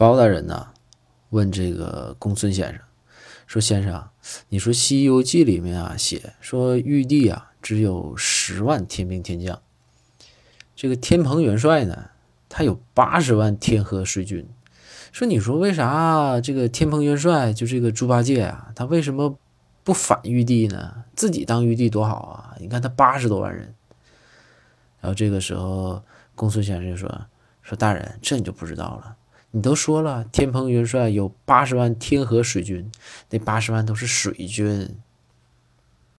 包大人呢，问这个公孙先生说：“先生，你说《西游记》里面啊写说玉帝啊只有十万天兵天将，这个天蓬元帅呢，他有八十万天河水军。说你说为啥这个天蓬元帅就这个猪八戒啊，他为什么不反玉帝呢？自己当玉帝多好啊！你看他八十多万人。”然后这个时候，公孙先生就说：“说大人，这你就不知道了。你都说了，天蓬元帅有八十万天河水军，那八十万都是水军。